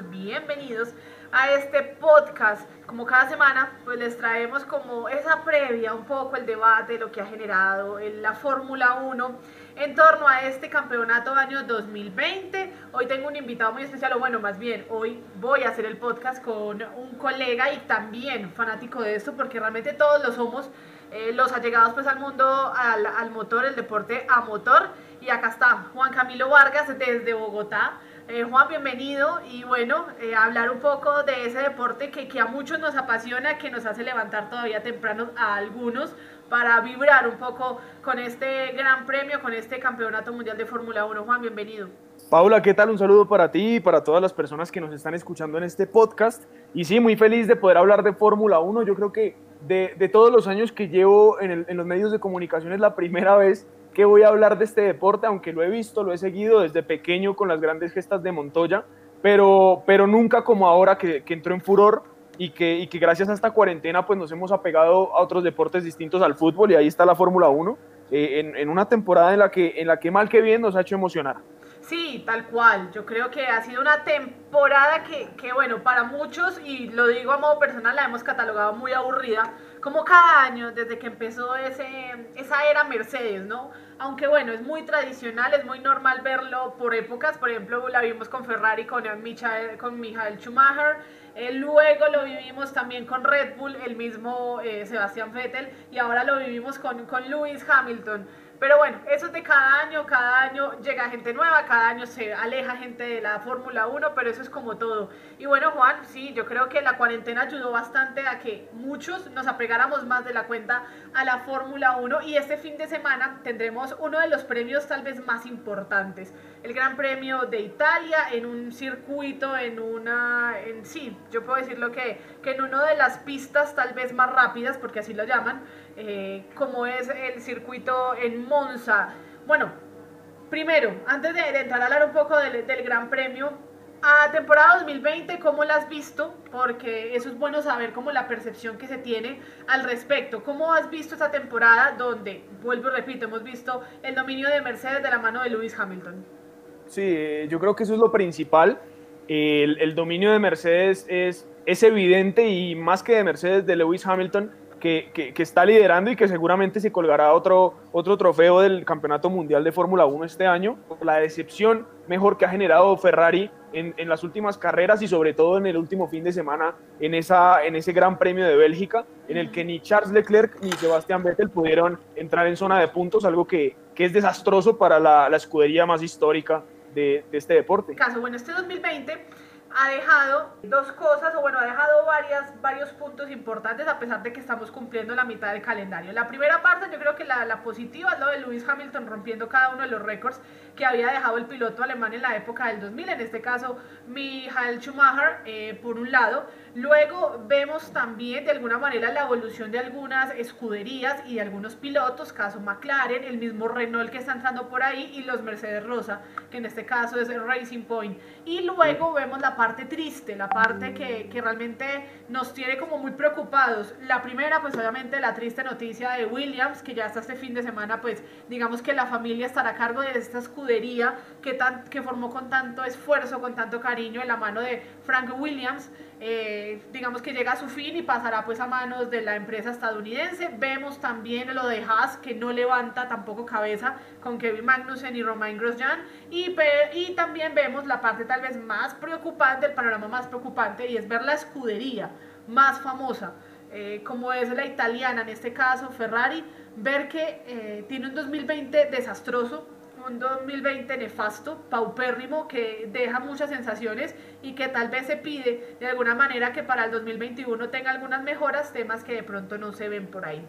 bienvenidos a este podcast. Como cada semana, pues les traemos como esa previa, un poco el debate, lo que ha generado en la Fórmula 1 en torno a este campeonato año 2020. Hoy tengo un invitado muy especial, o bueno, más bien, hoy voy a hacer el podcast con un colega y también fanático de esto, porque realmente todos lo somos, eh, los allegados pues al mundo, al, al motor, el deporte a motor. Y acá está Juan Camilo Vargas desde Bogotá. Eh, Juan, bienvenido y bueno, eh, hablar un poco de ese deporte que, que, a muchos nos apasiona, que nos hace levantar todavía temprano a algunos para vibrar un poco con este gran premio, con este campeonato mundial de Fórmula 1. Juan, bienvenido. Paula, ¿qué tal? Un saludo para ti y para todas las personas que nos están escuchando en este podcast. Y sí, muy feliz de poder hablar de Fórmula 1. Yo creo que de, de, todos los años que llevo en, en los medios de comunicación es la primera vez que voy a hablar de este deporte, aunque lo he visto, lo he seguido desde pequeño con las grandes gestas de Montoya, pero, pero nunca como ahora que, que entró en furor y que, y que, gracias a esta cuarentena pues nos hemos apegado a otros deportes distintos al fútbol y ahí está la Fórmula 1 eh, en, en, una temporada en la, que, en la que mal que bien nos ha hecho emocionar. Sí, tal cual. Yo creo que ha sido una temporada que, que, bueno, para muchos, y lo digo a modo personal, la hemos catalogado muy aburrida, como cada año desde que empezó ese, esa era Mercedes, ¿no? Aunque bueno, es muy tradicional, es muy normal verlo por épocas, por ejemplo, la vimos con Ferrari, con Michael, con Michael Schumacher, eh, luego lo vivimos también con Red Bull, el mismo eh, Sebastián Vettel, y ahora lo vivimos con, con Lewis Hamilton. Pero bueno, eso es de cada año, cada año llega gente nueva, cada año se aleja gente de la Fórmula 1, pero eso es como todo. Y bueno, Juan, sí, yo creo que la cuarentena ayudó bastante a que muchos nos apegáramos más de la cuenta a la Fórmula 1 y este fin de semana tendremos uno de los premios tal vez más importantes, el Gran Premio de Italia en un circuito, en una, en sí, yo puedo decirlo que, que en una de las pistas tal vez más rápidas, porque así lo llaman, eh, como es el circuito en Monza. Bueno, primero, antes de, de entrar a hablar un poco del, del, Gran Premio, a temporada 2020, ¿cómo la has visto? Porque eso es bueno saber como la percepción que se tiene al respecto. ¿Cómo has visto esta temporada donde, vuelvo y repito, hemos visto el dominio de Mercedes de la mano de Lewis Hamilton? Sí, yo creo que eso es lo principal. El, el dominio de Mercedes es, es evidente y más que de Mercedes, de Lewis Hamilton que, que, que, está liderando y que seguramente se colgará otro, otro trofeo del Campeonato Mundial de Fórmula 1 este año. La decepción mejor que ha generado Ferrari en, en, las últimas carreras y sobre todo en el último fin de semana en, esa, en ese Gran Premio de Bélgica, en el que ni Charles Leclerc ni Sebastián Vettel pudieron entrar en zona de puntos, algo que, que es desastroso para la, la escudería más histórica de, de este deporte. Caso, bueno, este 2020 ha dejado dos cosas, o bueno, ha dejado varias, varios puntos importantes a pesar de que estamos cumpliendo la mitad del calendario. La primera parte, yo creo que la, la positiva es lo de Lewis Hamilton rompiendo cada uno de los récords que había dejado el piloto alemán en la época del 2000, en este caso Michael Schumacher, eh, por un lado. Luego vemos también de alguna manera la evolución de algunas escuderías y de algunos pilotos, caso McLaren, el mismo Renault que está entrando por ahí y los Mercedes Rosa, que en este caso es el Racing Point. Y luego vemos la parte triste, la parte que, que realmente nos tiene como muy preocupados. La primera, pues obviamente la triste noticia de Williams, que ya hasta este fin de semana, pues digamos que la familia estará a cargo de esta escudería que, tan, que formó con tanto esfuerzo, con tanto cariño en la mano de Frank Williams. Eh, digamos que llega a su fin y pasará pues a manos de la empresa estadounidense. Vemos también lo de Haas que no levanta tampoco cabeza con Kevin Magnussen y Romain Grosjean y, también vemos la parte tal vez más preocupante, el panorama más preocupante y es ver la escudería más famosa eh, como es la italiana, en este caso Ferrari, ver que eh, tiene un 2020 desastroso, un 2020 nefasto, paupérrimo, que deja muchas sensaciones y que tal vez se pide de alguna manera que para el 2021 tenga algunas mejoras, temas que de pronto no se ven por ahí.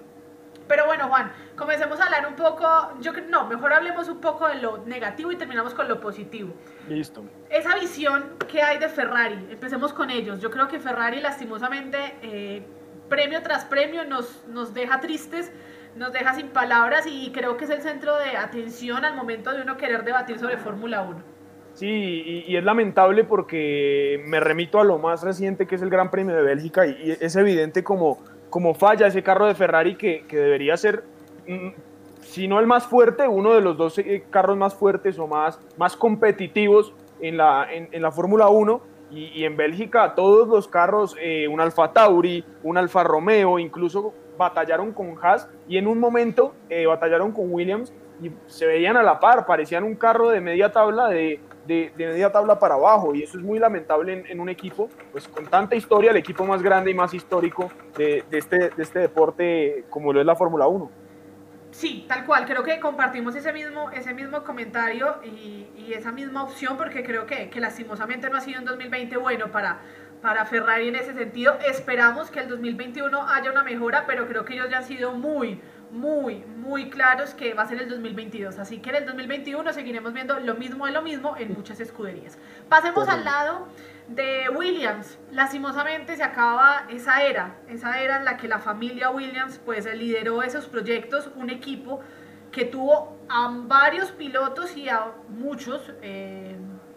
Pero bueno, Juan, comencemos a hablar un poco, yo no, mejor hablemos un poco de lo negativo y terminamos con lo positivo. Listo. Esa visión que hay de Ferrari, empecemos con ellos. Yo creo que Ferrari lastimosamente, eh, premio tras premio, nos, nos deja tristes nos deja sin palabras y creo que es el centro de atención al momento de uno querer debatir sobre Fórmula 1. Sí, y, es lamentable porque me remito a lo más reciente que es el Gran Premio de Bélgica y, es evidente como, como falla ese carro de Ferrari que, que debería ser, mm, si no el más fuerte, uno de los dos eh, carros más fuertes o más, más competitivos en la, en la Fórmula 1 Y, en Bélgica todos los carros, eh, un Alfa Tauri, un Alfa Romeo, incluso batallaron con Haas y en un momento eh, batallaron con Williams y se veían a la par, parecían un carro de media tabla de, de, media tabla para abajo y eso es muy lamentable en, un equipo pues con tanta historia, el equipo más grande y más histórico de, de este, de este deporte como lo es la Fórmula 1. Sí, tal cual, creo que compartimos ese mismo, ese mismo comentario y, y esa misma opción porque creo que, que, lastimosamente no ha sido un 2020 bueno para, para Ferrari en ese sentido. Esperamos que el 2021 haya una mejora, pero creo que ellos ya han sido muy, muy, muy claros que va a ser el 2022. Así que en el 2021 seguiremos viendo lo mismo de lo mismo en muchas escuderías. Pasemos al lado de Williams. Lastimosamente se acaba esa era, esa era en la que la familia Williams pues lideró esos proyectos, un equipo que tuvo a varios pilotos y a muchos eh,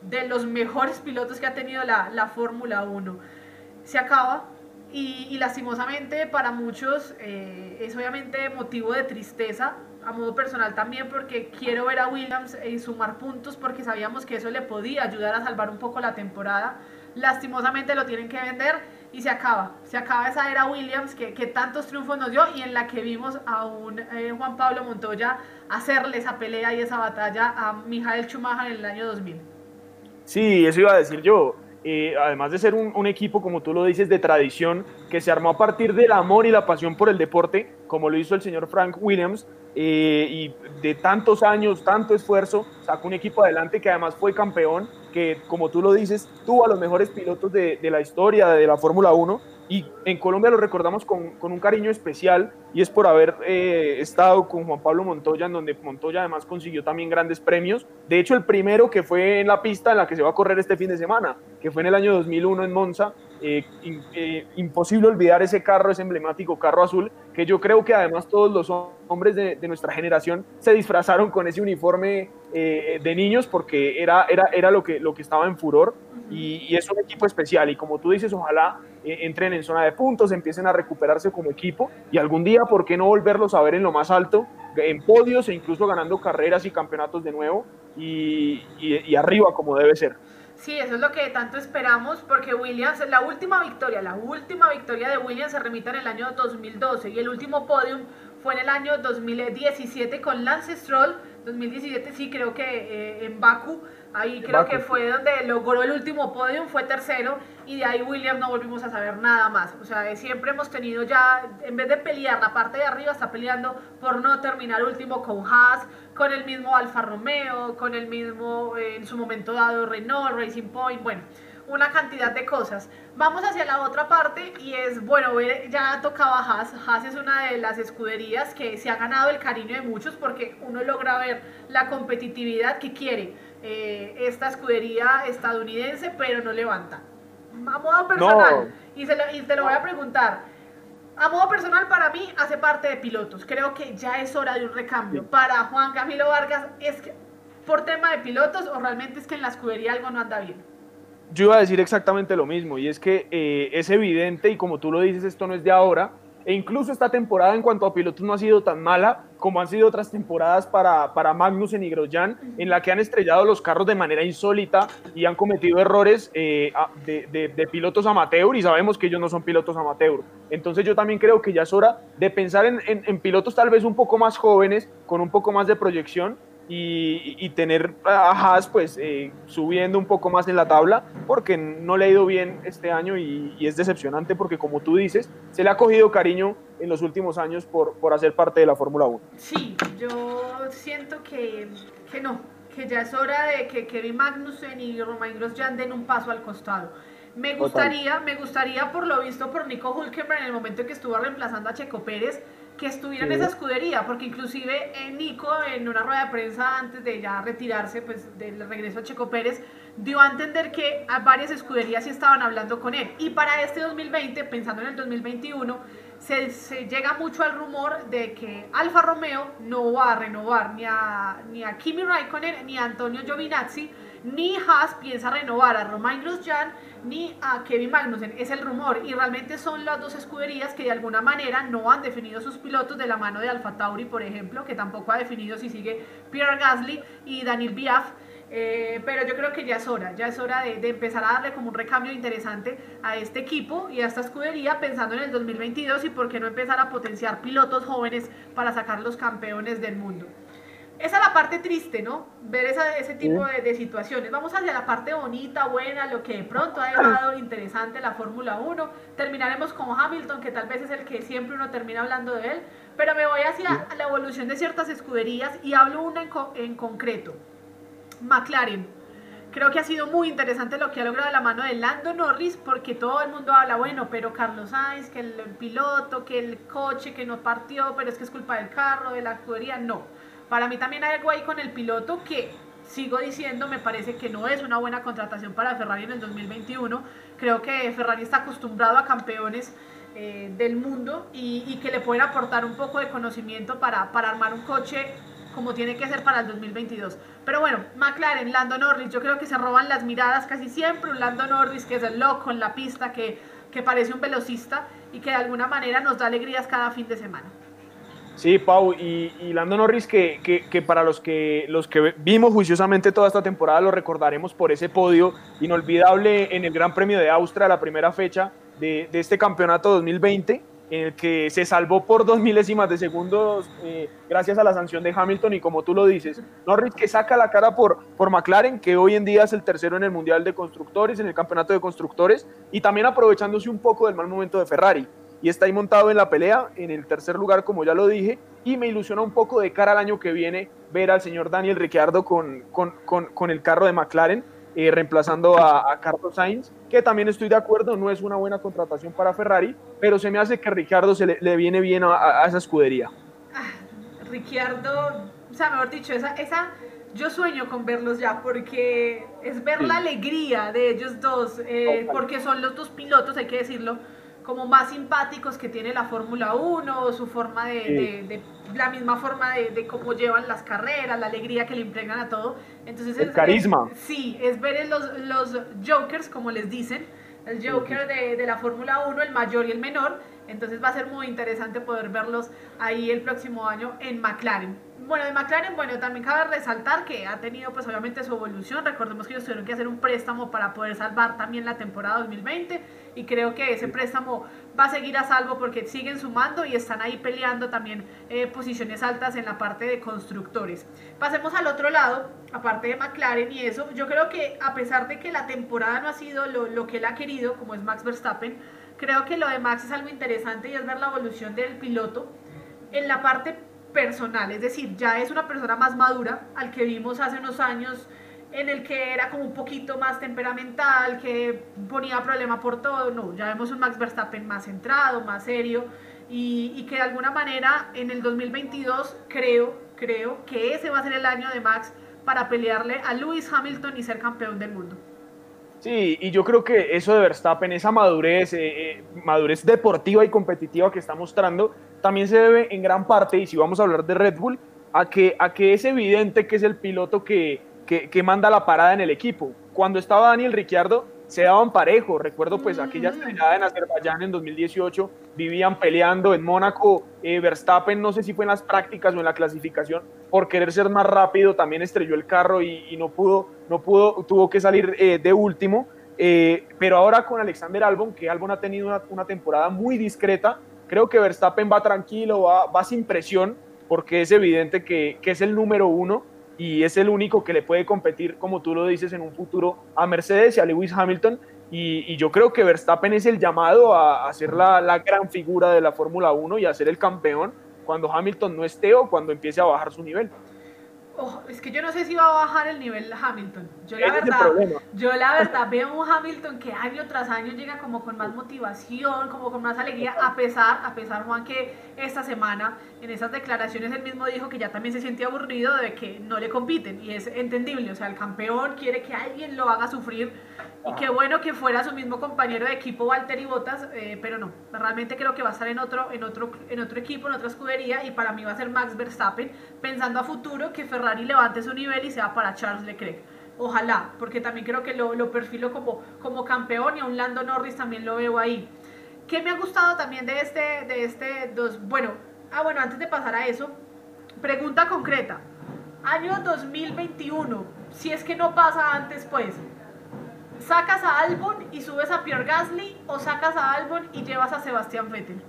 de los mejores pilotos que ha tenido la, la Fórmula 1. Se acaba, y, lastimosamente para muchos eh, es obviamente motivo de tristeza, a modo personal también, porque quiero ver a Williams y sumar puntos porque sabíamos que eso le podía ayudar a salvar un poco la temporada. Lastimosamente lo tienen que vender y se acaba. Se acaba esa era Williams que, que tantos triunfos nos dio y en la que vimos a un eh, Juan Pablo Montoya hacerle esa pelea y esa batalla a Mijael Schumacher en el año 2000. Sí, eso iba a decir yo. Además de ser un, equipo, como tú lo dices, de tradición, que se armó a partir del amor y la pasión por el deporte, como lo hizo el señor Frank Williams, eh, y de tantos años, tanto esfuerzo, sacó un equipo adelante que además fue campeón, que como tú lo dices, tuvo a los mejores pilotos de, de la historia de la Fórmula 1 y en Colombia lo recordamos con, con un cariño especial y es por haber eh, estado con Juan Pablo Montoya, en donde Montoya además consiguió también grandes premios. De hecho, el primero que fue en la pista en la que se va a correr este fin de semana, que fue en el año 2001 en Monza. Eh, eh, imposible olvidar ese carro, ese emblemático carro azul, que yo creo que además todos los hombres de, de nuestra generación se disfrazaron con ese uniforme de niños porque era, era, era lo, que, lo que estaba en furor y, y es un equipo especial y como tú dices, ojalá eh, entren en zona de puntos, empiecen a recuperarse como equipo y algún día, ¿por qué no volverlos a ver en lo más alto, en podios e incluso ganando carreras y campeonatos de nuevo y, y, arriba como debe ser? Sí, eso es lo que tanto esperamos, porque Williams, la última victoria, la última victoria de Williams se remite en el año 2012 y el último podium fue en el año 2017 con Lance Stroll, 2017 sí creo que eh, en Baku, Ahí creo que fue donde logró el último podium, fue tercero, y de ahí Williams no volvimos a saber nada más. O sea, siempre hemos tenido ya, en vez de pelear la parte de arriba, está peleando por no terminar último con Haas, con el mismo Alfa Romeo, con el mismo, eh, en su momento dado, Renault, Racing Point, bueno una cantidad de cosas. Vamos hacia la otra parte y es, bueno, ya tocaba Haas. Haas es una de las escuderías que se ha ganado el cariño de muchos porque uno logra ver la competitividad que quiere eh, esta escudería estadounidense, pero no levanta. A modo personal, y, te lo voy a preguntar, a modo personal para mí hace parte de pilotos. Creo que ya es hora de un recambio. Para Juan Camilo Vargas, ¿es que por tema de pilotos o realmente es que en la escudería algo no anda bien? Yo iba a decir exactamente lo mismo, y es que eh, es evidente, y como tú lo dices, esto no es de ahora, e incluso esta temporada en cuanto a pilotos no ha sido tan mala como han sido otras temporadas para, para Magnussen y Grosjean, en la que han estrellado los carros de manera insólita y han cometido errores eh, de, de, pilotos amateur y sabemos que ellos no son pilotos amateur. Entonces yo también creo que ya es hora de pensar en, en pilotos tal vez un poco más jóvenes, con un poco más de proyección y, tener a Haas pues eh, subiendo un poco más en la tabla porque no le ha ido bien este año y, es decepcionante porque como tú dices, se le ha cogido cariño en los últimos años por, por hacer parte de la Fórmula 1. Sí, yo siento que, que, no, que ya es hora de que Kevin Magnussen y Romain Grosjean den un paso al costado. Me gustaría, me gustaría por lo visto por Nico Hulkenberg en el momento que estuvo reemplazando a Checo Pérez, que estuviera en esa escudería, porque inclusive eh, Nico en una rueda de prensa antes de ya retirarse pues del regreso a Checo Pérez dio a entender que a varias escuderías sí estaban hablando con él. Y para este 2020, pensando en el 2021, se, se llega mucho al rumor de que Alfa Romeo no va a renovar ni a, ni a Kimi Raikkonen ni a Antonio Giovinazzi ni Haas piensa renovar a Romain Grosjean ni a Kevin Magnussen. Es el rumor y realmente son las dos escuderías que de alguna manera no han definido sus pilotos de la mano de Alfa Tauri, por ejemplo, que tampoco ha definido si sigue Pierre Gasly y Daniel Biaf. Eh, pero yo creo que ya es hora, ya es hora de, de, empezar a darle como un recambio interesante a este equipo y a esta escudería pensando en el 2022 y por qué no empezar a potenciar pilotos jóvenes para sacar los campeones del mundo. Esa es la parte triste, ¿no? Ver esa, ese tipo de, de, situaciones. Vamos hacia la parte bonita, buena, lo que de pronto ha dejado interesante la Fórmula 1. Terminaremos con Hamilton, que tal vez es el que siempre uno termina hablando de él, pero me voy hacia la evolución de ciertas escuderías y hablo una en, co en concreto. McLaren. Creo que ha sido muy interesante lo que ha logrado la mano de Lando Norris porque todo el mundo habla, bueno, pero Carlos Sainz, que el piloto, que el coche que no partió, pero es que es culpa del carro, de la escudería. No, para mí también hay algo ahí con el piloto que sigo diciendo, me parece que no es una buena contratación para Ferrari en el 2021. Creo que Ferrari está acostumbrado a campeones eh, del mundo y, que le pueden aportar un poco de conocimiento para, para armar un coche como tiene que ser para el 2022. Pero bueno, McLaren, Lando Norris, yo creo que se roban las miradas casi siempre. Un Lando Norris que es el loco en la pista, que, que parece un velocista y que de alguna manera nos da alegrías cada fin de semana. Sí, Pau, y, y Lando Norris, que, que, que, para los que, los que vimos juiciosamente toda esta temporada, lo recordaremos por ese podio inolvidable en el Gran Premio de Austria, la primera fecha de, de este campeonato 2020 en el que se salvó por dos milésimas de segundos eh, gracias a la sanción de Hamilton y como tú lo dices, Norris que saca la cara por, por McLaren, que hoy en día es el tercero en el Mundial de Constructores, en el Campeonato de Constructores, y también aprovechándose un poco del mal momento de Ferrari. Y está ahí montado en la pelea, en el tercer lugar, como ya lo dije, y me ilusiona un poco de cara al año que viene ver al señor Daniel Ricciardo con, con, con, con el carro de McLaren, eh, reemplazando a, a, Carlos Sainz, que también estoy de acuerdo, no es una buena contratación para Ferrari, pero se me hace que Ricciardo se le, le viene bien a, a, esa escudería. Ah, Ricciardo, o sea, mejor dicho, esa, esa, yo sueño con verlos ya, porque es ver sí. la alegría de ellos dos, eh, porque son los dos pilotos, hay que decirlo, como más simpáticos que tiene la Fórmula 1, su forma de, sí. de, de, la misma forma de, de, cómo llevan las carreras, la alegría que le impregnan a todo. Entonces el es, carisma. Es, sí, es ver los, los jokers, como les dicen, el joker de, de la Fórmula 1, el mayor y el menor. Entonces va a ser muy interesante poder verlos ahí el próximo año en McLaren. Bueno, de McLaren, bueno, también cabe resaltar que ha tenido pues obviamente su evolución. Recordemos que ellos tuvieron que hacer un préstamo para poder salvar también la temporada 2020 y creo que ese préstamo va a seguir a salvo porque siguen sumando y están ahí peleando también eh, posiciones altas en la parte de constructores. Pasemos al otro lado, aparte de McLaren y eso, yo creo que a pesar de que la temporada no ha sido lo, lo que él ha querido, como es Max Verstappen, creo que lo de Max es algo interesante y es ver la evolución del piloto en la parte personal, es decir, ya es una persona más madura al que vimos hace unos años en el que era como un poquito más temperamental, que ponía problema por todo, no, ya vemos un Max Verstappen más centrado, más serio y, y que de alguna manera en el 2022 creo, creo que ese va a ser el año de Max para pelearle a Lewis Hamilton y ser campeón del mundo. Sí, y yo creo que eso de Verstappen, esa madurez, eh, eh, madurez deportiva y competitiva que está mostrando, también se debe en gran parte, y si vamos a hablar de Red Bull, a que, a que es evidente que es el piloto que, que, que manda la parada en el equipo. Cuando estaba Daniel Ricciardo, se daban parejo. Recuerdo pues aquella estrellada en Azerbaiyán en 2018, vivían peleando en Mónaco. Eh, Verstappen, no sé si fue en las prácticas o en la clasificación, por querer ser más rápido, también estrelló el carro y, y no pudo, no pudo, tuvo que salir eh, de último. Eh, pero ahora con Alexander Albon, que Albon ha tenido una, una, temporada muy discreta, creo que Verstappen va tranquilo, va, va sin presión, porque es evidente que, que es el número uno y es el único que le puede competir, como tú lo dices, en un futuro a Mercedes y a Lewis Hamilton. Y, yo creo que Verstappen es el llamado a, a ser la, la, gran figura de la Fórmula 1 y a ser el campeón cuando Hamilton no esté o cuando empiece a bajar su nivel. Oh, es que yo no sé si va a bajar el nivel Hamilton. Yo la verdad, yo la verdad veo un Hamilton que año tras año llega como con más motivación, como con más alegría, a pesar, a pesar Juan que esta semana en esas declaraciones él mismo dijo que ya también se siente aburrido de que no le compiten y es entendible, o sea, el campeón quiere que alguien lo haga sufrir y qué bueno que fuera su mismo compañero de equipo Walter y Bottas, eh, pero no, realmente creo que va a estar en otro, en, otro, en otro equipo, en otra escudería y para mí va a ser Max Verstappen, pensando a futuro que Ferrari levante su nivel y sea para Charles Leclerc. Ojalá, porque también creo que lo, lo perfilo como, como campeón y a un Lando Norris también lo veo ahí. ¿Qué me ha gustado también de este, de este dos? Bueno, ah, bueno, antes de pasar a eso, pregunta concreta. Año 2021, si es que no pasa antes, pues, ¿sacas a Albon y subes a Pierre Gasly o sacas a Albon y llevas a Sebastián Vettel?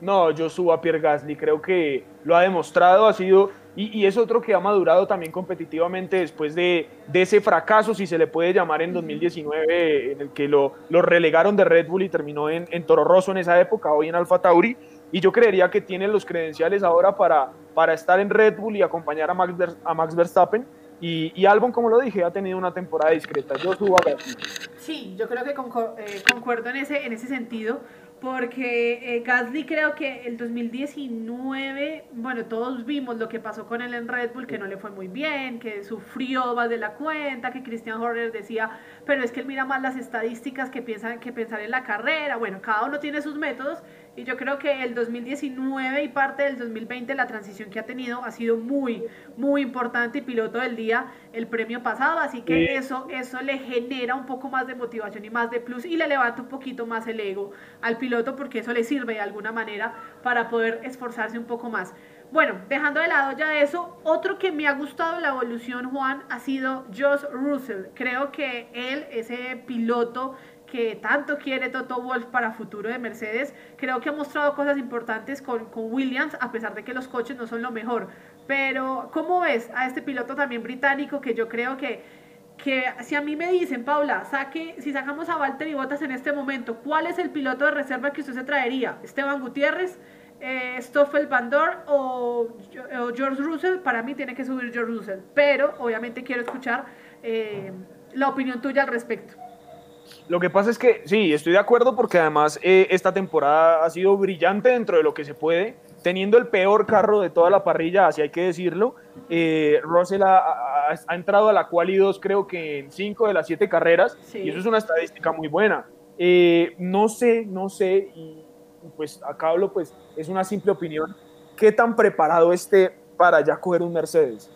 No, yo subo a Pierre Gasly, creo que lo ha demostrado, ha sido, y, es otro que ha madurado también competitivamente después de, ese fracaso, si se le puede llamar, en 2019, en el que lo, lo relegaron de Red Bull y terminó en, en Toro Rosso en esa época, hoy en Alfa Tauri, y yo creería que tiene los credenciales ahora para, para estar en Red Bull y acompañar a Max, a Max Verstappen. Y, y, Albon, como lo dije, ha tenido una temporada discreta. Yo subo a Gasly. Sí, yo creo que eh, concuerdo en ese, en ese sentido porque eh, Gasly creo que el 2019, bueno, todos vimos lo que pasó con él en Red Bull, que no le fue muy bien, que sufrió más de la cuenta, que Christian Horner decía, pero es que él mira más las estadísticas que, piensa, que pensar en la carrera, bueno, cada uno tiene sus métodos y yo creo que el 2019 y parte del 2020 la transición que ha tenido ha sido muy, muy importante y piloto del día el premio pasado, así que eso, eso le genera un poco más de motivación y más de plus y le levanta un poquito más el ego al piloto porque eso le sirve de alguna manera para poder esforzarse un poco más. Bueno, dejando de lado ya eso, otro que me ha gustado la evolución, Juan, ha sido Josh Russell. Creo que él, ese piloto que tanto quiere Toto Wolf para futuro de Mercedes, creo que ha mostrado cosas importantes con, Williams, a pesar de que los coches no son lo mejor. Pero, ¿cómo ves a este piloto también británico que yo creo que, que si a mí me dicen, Paula, saque, si sacamos a Valtteri Bottas en este momento, ¿cuál es el piloto de reserva que usted se traería? ¿Esteban Gutiérrez? Eh, Stoffel Van Dorn o, George Russell, para mí tiene que subir George Russell, pero obviamente quiero escuchar eh, la opinión tuya al respecto. Lo que pasa es que sí, estoy de acuerdo porque además eh, esta temporada ha sido brillante dentro de lo que se puede, teniendo el peor carro de toda la parrilla, así hay que decirlo. Eh, Russell ha, entrado a la quali 2 creo que en 5 de las 7 carreras y eso es una estadística muy buena. Eh, no sé, no sé, y pues acá hablo, pues es una simple opinión, qué tan preparado esté para ya coger un Mercedes.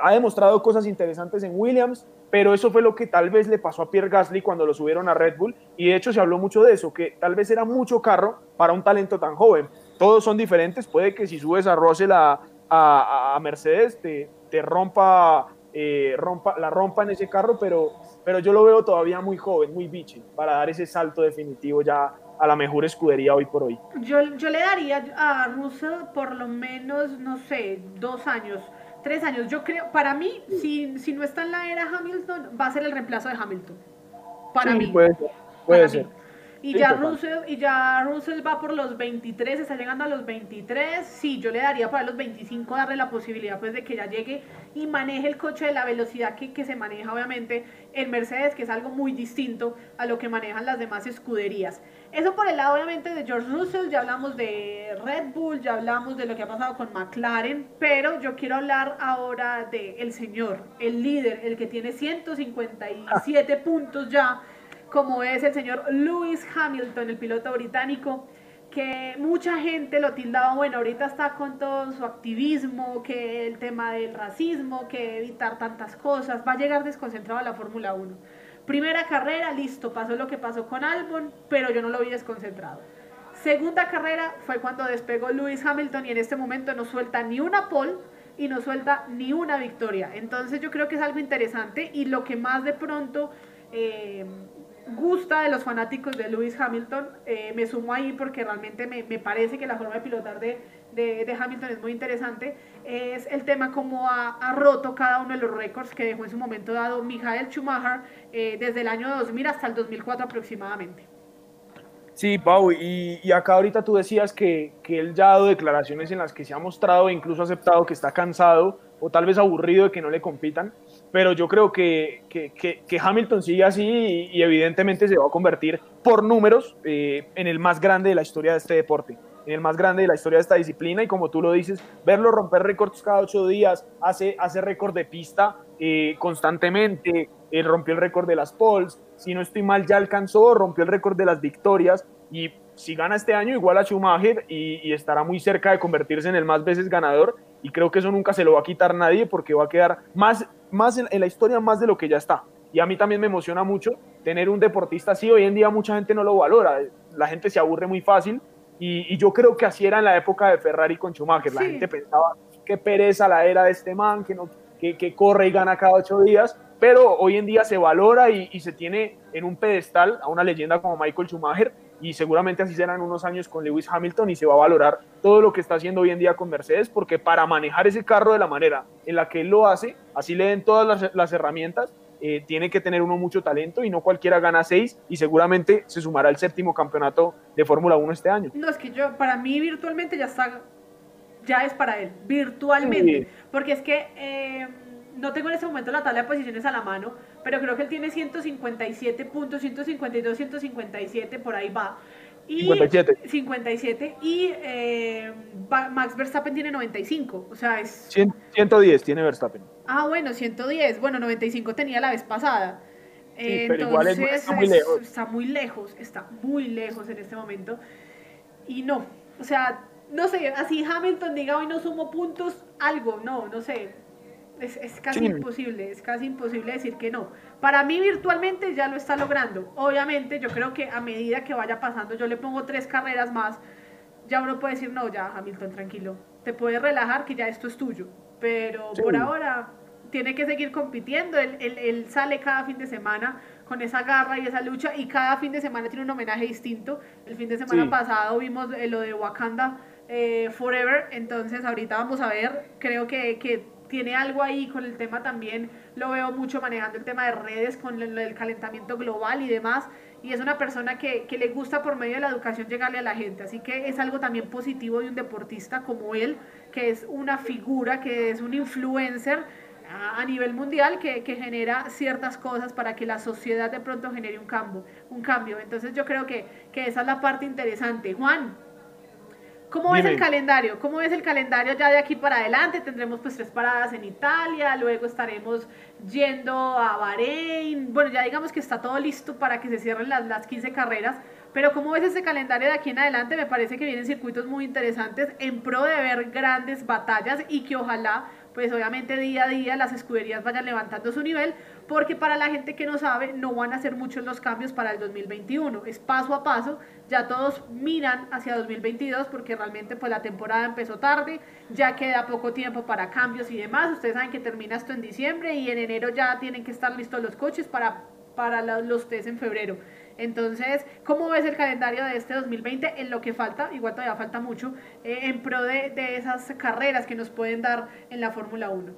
Ha demostrado cosas interesantes en Williams, pero eso fue lo que tal vez le pasó a Pierre Gasly cuando lo subieron a Red Bull y de hecho se habló mucho de eso, que tal vez era mucho carro para un talento tan joven. Todos son diferentes, puede que si subes a Russell a, a, Mercedes te, te rompa, eh, rompa, la rompa en ese carro, pero, pero yo lo veo todavía muy joven, muy biche, para dar ese salto definitivo ya a la mejor escudería hoy por hoy. Yo, yo le daría a Russell por lo menos, no sé, dos años tres años. Yo creo, para mí, si, si no está en la era Hamilton, va a ser el reemplazo de Hamilton. Para mí. Puede ser. Puede ser. Y, ya Russell, y ya Russell va por los 23, está llegando a los 23. Sí, yo le daría para los 25 darle la posibilidad pues de que ya llegue y maneje el coche de la velocidad que, que se maneja obviamente en Mercedes, que es algo muy distinto a lo que manejan las demás escuderías. Eso por el lado obviamente de George Russell, ya hablamos de Red Bull, ya hablamos de lo que ha pasado con McLaren, pero yo quiero hablar ahora de el señor, el líder, el que tiene 157 puntos ya, como es el señor Lewis Hamilton, el piloto británico, que mucha gente lo tildaba, bueno, ahorita está con todo su activismo, que el tema del racismo, que evitar tantas cosas, va a llegar desconcentrado a la Fórmula 1 Primera carrera, listo, pasó lo que pasó con Albon, pero yo no lo vi desconcentrado. Segunda carrera fue cuando despegó Lewis Hamilton y en este momento no suelta ni una pole y no suelta ni una victoria. Entonces yo creo que es algo interesante y lo que más de pronto eh, gusta de los fanáticos de Lewis Hamilton, eh, me sumo ahí porque realmente me, me, parece que la forma de pilotar de, de, Hamilton es muy interesante, es el tema cómo ha, roto cada uno de los récords que dejó en su momento dado Michael Schumacher eh, desde el año 2000 hasta el 2004 aproximadamente. Sí, Pau, y, y, acá ahorita tú decías que, que, él ya ha dado declaraciones en las que se ha mostrado e incluso aceptado que está cansado o tal vez aburrido de que no le compitan, pero yo creo que, que, que Hamilton sigue así y, evidentemente se va a convertir por números eh, en el más grande de la historia de este deporte en el más grande de la historia de esta disciplina. Y como tú lo dices, verlo romper récords cada ocho días, hace, hace récord de pista eh, constantemente, él rompió el récord de las poles, si no estoy mal ya alcanzó, rompió el récord de las victorias. Y si gana este año igual a Schumacher y, estará muy cerca de convertirse en el más veces ganador y creo que eso nunca se lo va a quitar nadie porque va a quedar más, más en, en la historia más de lo que ya está. Y a mí también me emociona mucho tener un deportista así. Hoy en día mucha gente no lo valora. La gente se aburre muy fácil y, yo creo que así era en la época de Ferrari con Schumacher. La gente pensaba, qué pereza la era de este man, que no, que, corre y gana cada ocho días, pero hoy en día se valora y, y se tiene en un pedestal a una leyenda como Michael Schumacher y seguramente así serán unos años con Lewis Hamilton y se va a valorar todo lo que está haciendo hoy en día con Mercedes, porque para manejar ese carro de la manera en la que él lo hace, así le den todas las, herramientas, eh, tiene que tener uno mucho talento y no cualquiera gana seis y seguramente se sumará al séptimo campeonato de Fórmula 1 este año. No, es que yo, para mí virtualmente ya está, ya es para él, virtualmente, porque es que... Eh, no tengo en ese momento la tabla de posiciones a la mano, pero creo que él tiene 157 puntos, 152, 157, por ahí va. Y 57. 57 y eh, Max Verstappen tiene 95, o sea, es... 110 tiene Verstappen. Ah, bueno, 110, bueno, 95 tenía la vez pasada. Sí, pero igual está muy lejos. Está muy lejos, está muy lejos en este momento. Y no, o sea, no sé, así Hamilton diga hoy no sumo puntos, algo, no, no sé, es, casi imposible, es casi imposible decir que no. Para mí virtualmente ya lo está logrando. Obviamente yo creo que a medida que vaya pasando, yo le pongo tres carreras más, ya uno puede decir, no, ya Hamilton, tranquilo, te puedes relajar que ya esto es tuyo. Pero por ahora tiene que seguir compitiendo, él, él, sale cada fin de semana con esa garra y esa lucha y cada fin de semana tiene un homenaje distinto. El fin de semana pasado vimos eh, lo de Wakanda eh, Forever, entonces ahorita vamos a ver, creo que, que tiene algo ahí con el tema también, lo veo mucho manejando el tema de redes, con el, calentamiento global y demás, y es una persona que, que, le gusta por medio de la educación llegarle a la gente, así que es algo también positivo de un deportista como él, que es una figura, que es un influencer a, nivel mundial que, que, genera ciertas cosas para que la sociedad de pronto genere un cambio, un cambio. Entonces yo creo que, que esa es la parte interesante. Juan, ¿Cómo ves el calendario? ¿Cómo ves el calendario ya de aquí para adelante? Tendremos pues tres paradas en Italia, luego estaremos yendo a Bahrein. Bueno, ya digamos que está todo listo para que se cierren las, las 15 carreras. Pero ¿cómo ves ese calendario de aquí en adelante? Me parece que vienen circuitos muy interesantes en pro de ver grandes batallas y que ojalá, pues obviamente día a día las escuderías vayan levantando su nivel, porque para la gente que no sabe, no van a ser muchos los cambios para el 2021. Es paso a paso, ya todos miran hacia 2022 porque realmente pues la temporada empezó tarde, ya queda poco tiempo para cambios y demás. Ustedes saben que termina esto en diciembre y en enero ya tienen que estar listos los coches para, para los test en febrero. Entonces, ¿cómo ves el calendario de este 2020 en lo que falta? Igual todavía falta mucho, eh, en pro de, de esas carreras que nos pueden dar en la Fórmula 1.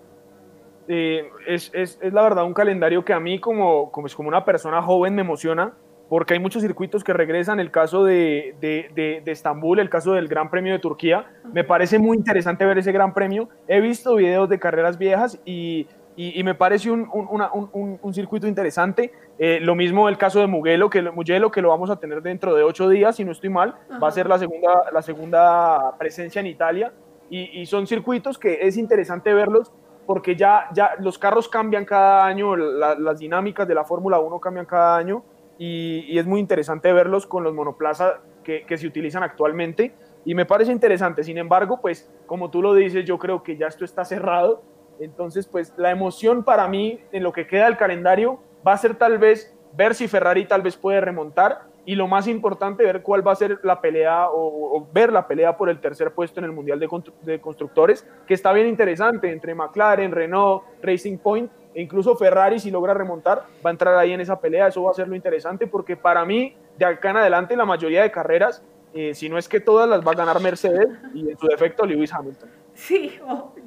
Eh, es, es, es, la verdad un calendario que a mí como, como, como una persona joven me emociona porque hay muchos circuitos que regresan, el caso de, de, de, Estambul, el caso del Gran Premio de Turquía, me parece muy interesante ver ese Gran Premio, he visto videos de carreras viejas y, y, me parece un, un, un, circuito interesante, eh, lo mismo el caso de Mugello que, Mugello, que lo vamos a tener dentro de ocho días, si no estoy mal, va a ser la segunda, la segunda presencia en Italia, y, y son circuitos que es interesante verlos porque ya, ya los carros cambian cada año, las dinámicas de la Fórmula 1 cambian cada año. Y, es muy interesante verlos con los monoplazas que, que, se utilizan actualmente. Y me parece interesante. Sin embargo, pues como tú lo dices, yo creo que ya esto está cerrado. Entonces, pues la emoción para mí en lo que queda del calendario va a ser tal vez ver si Ferrari tal vez puede remontar y lo más importante, ver cuál va a ser la pelea o, ver la pelea por el tercer puesto en el Mundial de, Constructores, que está bien interesante entre McLaren, Renault, Racing Point e incluso Ferrari, si logra remontar, va a entrar ahí en esa pelea. Eso va a ser lo interesante porque para mí, de acá en adelante, la mayoría de carreras, eh, si no es que todas las va a ganar Mercedes y en su defecto Lewis Hamilton. Sí,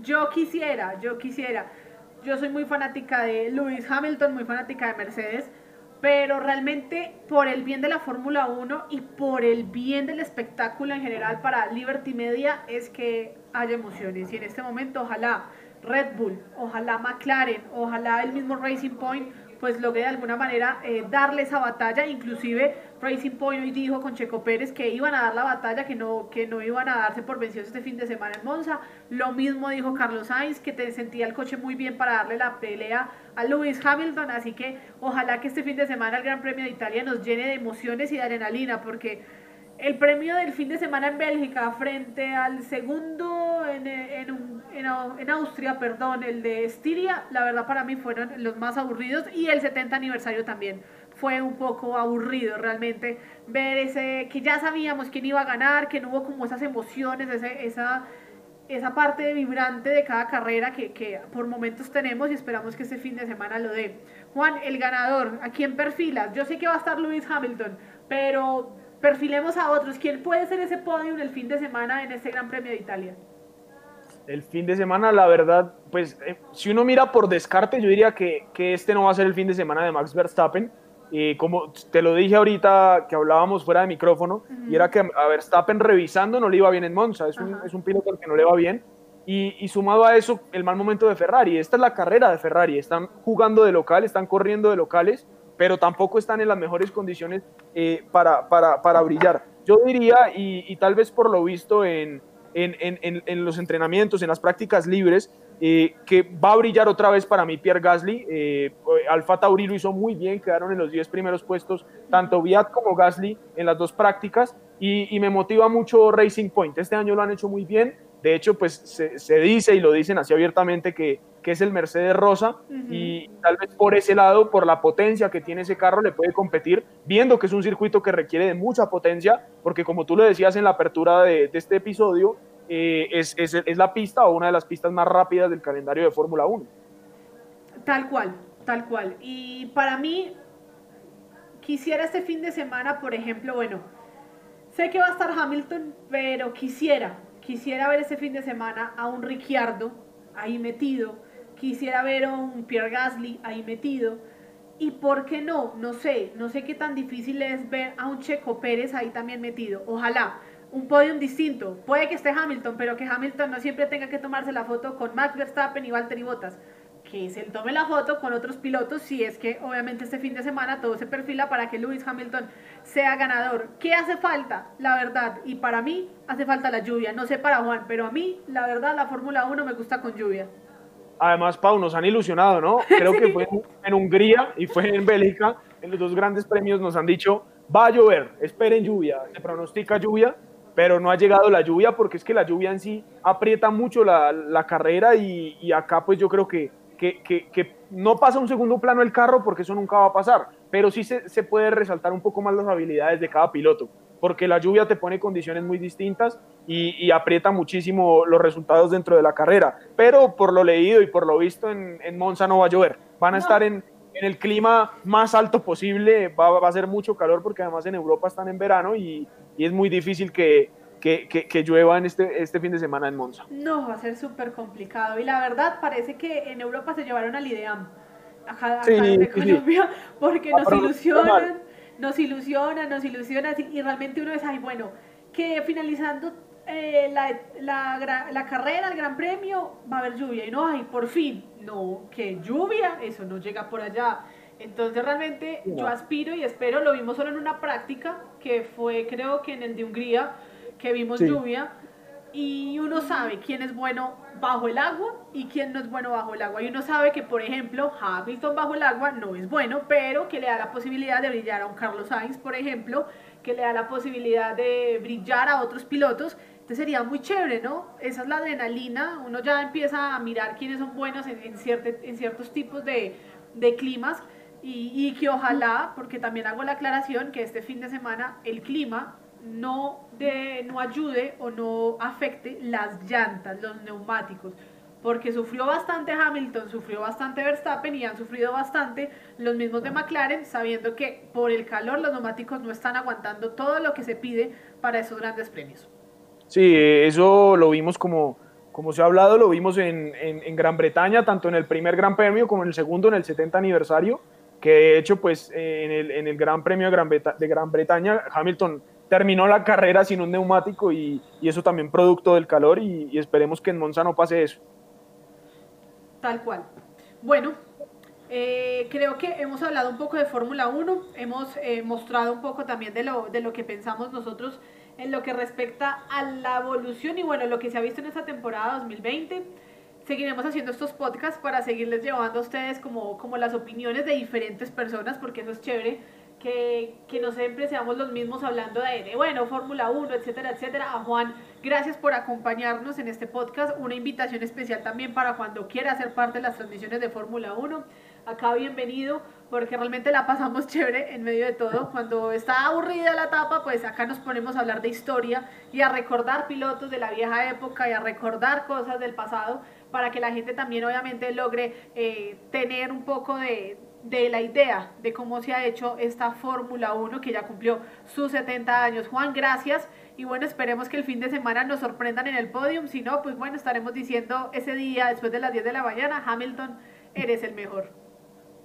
yo quisiera, yo quisiera. Yo soy muy fanática de Lewis Hamilton, muy fanática de Mercedes pero realmente por el bien de la Fórmula 1 y por el bien del espectáculo en general para Liberty Media es que haya emociones y en este momento ojalá Red Bull, ojalá McLaren, ojalá el mismo Racing Point pues logré de alguna manera eh, darle esa batalla, inclusive Racing Point hoy dijo con Checo Pérez que iban a dar la batalla, que no, que no iban a darse por vencidos este fin de semana en Monza, lo mismo dijo Carlos Sainz, que te sentía el coche muy bien para darle la pelea a Lewis Hamilton, así que ojalá que este fin de semana el Gran Premio de Italia nos llene de emociones y de adrenalina, porque el premio del fin de semana en Bélgica frente al segundo en, en, en, Austria, perdón, el de Estiria, la verdad para mí fueron los más aburridos y el 70 aniversario también fue un poco aburrido realmente ver ese que ya sabíamos quién iba a ganar, que no hubo como esas emociones, ese, esa esa parte vibrante de cada carrera que, que, por momentos tenemos y esperamos que este fin de semana lo dé. Juan, el ganador, ¿a quién perfilas? Yo sé que va a estar Lewis Hamilton, pero perfilemos a otros. ¿Quién puede ser ese podio el fin de semana en este Gran Premio de Italia? El fin de semana, la verdad, pues eh, si uno mira por descarte, yo diría que, que, este no va a ser el fin de semana de Max Verstappen. Eh, como te lo dije ahorita que hablábamos fuera de micrófono, uh -huh. y era que a Verstappen revisando no le iba bien en Monza, es un, uh -huh. es un piloto al que no le va bien. Y, y, sumado a eso, el mal momento de Ferrari. Esta es la carrera de Ferrari. Están jugando de local, están corriendo de locales, pero tampoco están en las mejores condiciones eh, para, para, para, brillar. Yo diría, y, y, tal vez por lo visto en, en, en, en los entrenamientos, en las prácticas libres, eh, que va a brillar otra vez para mí Pierre Gasly. Eh, Alfa Tauri lo hizo muy bien, quedaron en los 10 primeros puestos, tanto Viat como Gasly en las dos prácticas, y, y, me motiva mucho Racing Point. Este año lo han hecho muy bien. De hecho, pues se, se dice y lo dicen así abiertamente que, que es el Mercedes Rosa uh -huh. y tal vez por ese lado, por la potencia que tiene ese carro, le puede competir, viendo que es un circuito que requiere de mucha potencia, porque como tú lo decías en la apertura de, de este episodio, eh, es, es, es, la pista o una de las pistas más rápidas del calendario de Fórmula 1. Tal cual, tal cual. Y para mí, quisiera este fin de semana, por ejemplo, bueno, sé que va a estar Hamilton, pero quisiera, quisiera ver este fin de semana a un Ricciardo ahí metido, quisiera ver a un Pierre Gasly ahí metido. Y por qué no, no sé, no sé qué tan difícil es ver a un Checo Pérez ahí también metido. Ojalá, un podium distinto. Puede que esté Hamilton, pero que Hamilton no siempre tenga que tomarse la foto con Max Verstappen y Valtteri Bottas. Que se tome la foto con otros pilotos si es que obviamente este fin de semana todo se perfila para que Lewis Hamilton sea ganador. ¿Qué hace falta? La verdad, y para mí hace falta la lluvia. No sé para Juan, pero a mí la verdad la Fórmula 1 me gusta con lluvia. Además, Pau, nos han ilusionado, ¿no? Creo sí. que fue en Hungría y fue en Bélgica, en los dos grandes premios nos han dicho, va a llover, esperen lluvia, se pronostica lluvia, pero no ha llegado la lluvia porque es que la lluvia en sí aprieta mucho la, la carrera y, y, acá pues yo creo que, que, que, que, no pasa un segundo plano el carro porque eso nunca va a pasar, pero sí se, se puede resaltar un poco más las habilidades de cada piloto porque la lluvia te pone condiciones muy distintas y, y, aprieta muchísimo los resultados dentro de la carrera. Pero por lo leído y por lo visto en, en Monza no va a llover. Van a no. estar en, en, el clima más alto posible, va, va, a ser mucho calor porque además en Europa están en verano y, y es muy difícil que, que, que, que, llueva en este, este fin de semana en Monza. No, va a ser súper complicado. Y la verdad parece que en Europa se llevaron al IDEAM. Acá, acá sí, de sí, Colombia, sí. porque nos pero no ilusionan nos ilusiona, nos ilusiona y realmente uno es, ay, bueno, que finalizando eh, la, la, la, carrera, el Gran Premio, va a haber lluvia y no, ay, por fin, no, que lluvia, eso no llega por allá. Entonces realmente no. yo aspiro y espero, lo vimos solo en una práctica, que fue creo que en el de Hungría, que vimos sí. lluvia, y uno sabe quién es bueno bajo el agua y quién no es bueno bajo el agua. Y uno sabe que, por ejemplo, Hamilton bajo el agua no es bueno, pero que le da la posibilidad de brillar a un Carlos Sainz, por ejemplo, que le da la posibilidad de brillar a otros pilotos. Entonces sería muy chévere, ¿no? Esa es la adrenalina. Uno ya empieza a mirar quiénes son buenos en, en, cierte, ciertos tipos de, de climas. Y, y que ojalá, porque también hago la aclaración, que este fin de semana el clima no, de, no ayude o no afecte las llantas, los neumáticos, porque sufrió bastante Hamilton, sufrió bastante Verstappen y han sufrido bastante los mismos de McLaren, sabiendo que por el calor los neumáticos no están aguantando todo lo que se pide para esos grandes premios. Sí, eso lo vimos como, como se ha hablado, lo vimos en, en, Gran Bretaña, tanto en el primer Gran Premio como en el segundo, en el 70 aniversario, que de hecho, pues en el, en el Gran Premio de Gran, de Gran Bretaña, Hamilton terminó la carrera sin un neumático y, y eso también producto del calor y, y, esperemos que en Monza no pase eso. Tal cual. Bueno, eh, creo que hemos hablado un poco de Fórmula 1, hemos eh, mostrado un poco también de lo, de lo que pensamos nosotros en lo que respecta a la evolución y bueno, lo que se ha visto en esta temporada 2020. Seguiremos haciendo estos podcasts para seguirles llevando a ustedes como, como las opiniones de diferentes personas, porque eso es chévere que, que, no siempre seamos los mismos hablando de, bueno, Fórmula 1, etcétera, etcétera. A Juan, gracias por acompañarnos en este podcast. Una invitación especial también para cuando quiera ser parte de las transmisiones de Fórmula 1. Acá bienvenido. Porque realmente la pasamos chévere en medio de todo. Cuando está aburrida la etapa, pues acá nos ponemos a hablar de historia y a recordar pilotos de la vieja época y a recordar cosas del pasado para que la gente también obviamente logre eh, tener un poco de, de la idea de cómo se ha hecho esta Fórmula 1 que ya cumplió sus 70 años. Juan, gracias. Y bueno, esperemos que el fin de semana nos sorprendan en el podium. Si no, pues bueno, estaremos diciendo ese día, después de las 10 de la mañana, Hamilton, eres el mejor.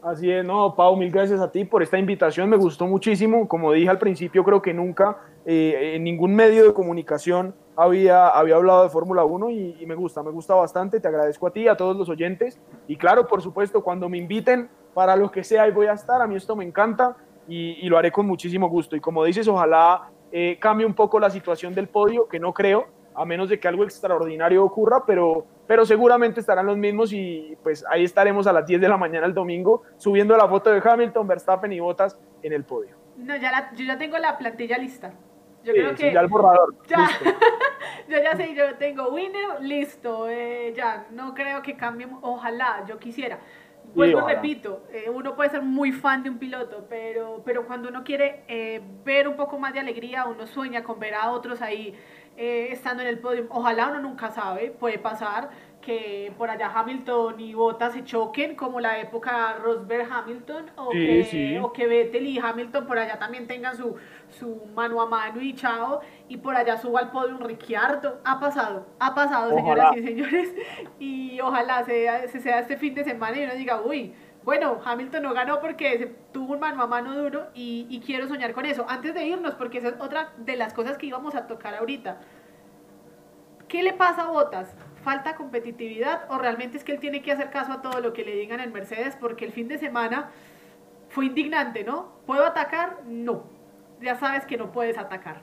Así es, no, Pau, mil gracias a ti por esta invitación, me gustó muchísimo. Como dije al principio, creo que nunca eh, en ningún medio de comunicación había, hablado de Fórmula 1 y, me gusta, me gusta bastante. Te agradezco a ti, a todos los oyentes. Y claro, por supuesto, cuando me inviten para lo que sea, ahí voy a estar. A mí esto me encanta y, y lo haré con muchísimo gusto. Y como dices, ojalá eh, cambie un poco la situación del podio, que no creo, a menos de que algo extraordinario ocurra, pero, pero seguramente estarán los mismos y pues ahí estaremos a las 10 de la mañana el domingo subiendo la foto de Hamilton, Verstappen y Bottas en el podio. No, ya la, yo ya tengo la plantilla lista. Yo sí, creo que ya el borrador. Ya. yo ya sé, yo tengo winner, listo, eh, ya, no creo que cambie, ojalá, yo quisiera. Vuelvo, sí, repito, eh, uno puede ser muy fan de un piloto, pero, pero cuando uno quiere eh, ver un poco más de alegría, uno sueña con ver a otros ahí eh, estando en el podio. Ojalá uno nunca sabe, puede pasar que por allá Hamilton y Bottas se choquen, como la época Rosberg-Hamilton, o, Sí, que, sí. o que Vettel y Hamilton por allá también tengan su, su mano a mano y chao, y por allá suba al podio un Ricciardo. Ha pasado, ha pasado, Ojalá. señoras y señores, y ojalá sea, se sea este fin de semana y uno diga, uy, bueno, Hamilton no ganó porque tuvo un mano a mano duro y, quiero soñar con eso. Antes de irnos, porque esa es otra de las cosas que íbamos a tocar ahorita. ¿Qué le pasa a Botas? ¿Falta competitividad o realmente es que él tiene que hacer caso a todo lo que le digan en Mercedes? Porque el fin de semana fue indignante, ¿no? ¿Puedo atacar? No. Ya sabes que no puedes atacar.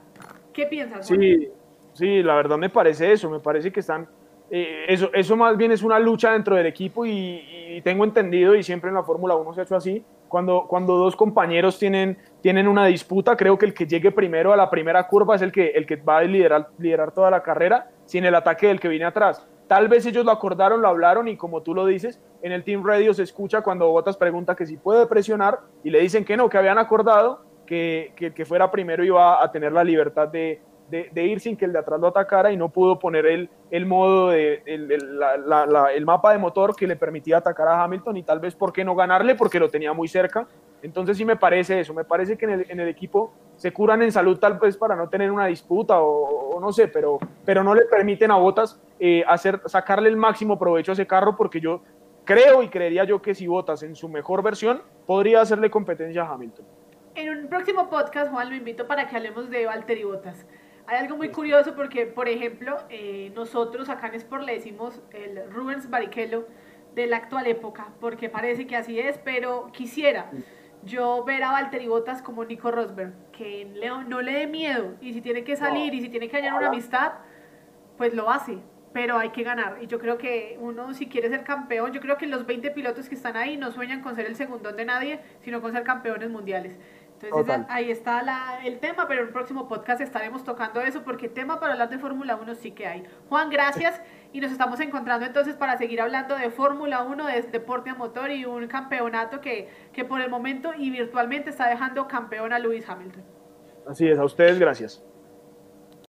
¿Qué piensas? Sí, sí, la verdad me parece eso, me parece que están, eh, eso, eso más bien es una lucha dentro del equipo y, tengo entendido, y siempre en la Fórmula 1 se ha hecho así, cuando, cuando dos compañeros tienen, tienen una disputa, creo que el que llegue primero a la primera curva es el que, el que va a liderar, liderar toda la carrera sin el ataque del que viene atrás. Tal vez ellos lo acordaron, lo hablaron y como tú lo dices, en el Team Radio se escucha cuando Bottas pregunta que si puede presionar y le dicen que no, que habían acordado que, que el que fuera primero iba a tener la libertad de, de, de, ir sin que el de atrás lo atacara y no pudo poner el, el modo, de, el, el, la, la, la, el, mapa de motor que le permitía atacar a Hamilton y tal vez por qué no ganarle porque lo tenía muy cerca. Entonces sí me parece eso, me parece que en el, en equipo se curan en salud tal vez para no tener una disputa o, o no sé, pero, pero no le permiten a Botas eh, hacer, sacarle el máximo provecho a ese carro porque yo creo y creería yo que si Botas en su mejor versión podría hacerle competencia a Hamilton. En un próximo podcast, Juan, lo invito para que hablemos de Valtteri Bottas. Hay algo muy curioso porque, por ejemplo, eh, nosotros acá en Sport le decimos el Rubens Barrichello de la actual época, porque parece que así es, pero quisiera yo ver a Valtteri Bottas como Nico Rosberg, que no le dé miedo, y si tiene que salir y si tiene que hallar una amistad, pues lo hace, pero hay que ganar. Y yo creo que uno, si quiere ser campeón, yo creo que los 20 pilotos que están ahí no sueñan con ser el segundón de nadie, sino con ser campeones mundiales. Entonces Total. ahí está la, el tema, pero en el próximo podcast estaremos tocando eso porque tema para hablar de Fórmula 1 sí que hay. Juan, gracias y nos estamos encontrando entonces para seguir hablando de Fórmula 1, de deporte a motor y un campeonato que, que por el momento y virtualmente está dejando campeón a Lewis Hamilton. Así es, a ustedes gracias.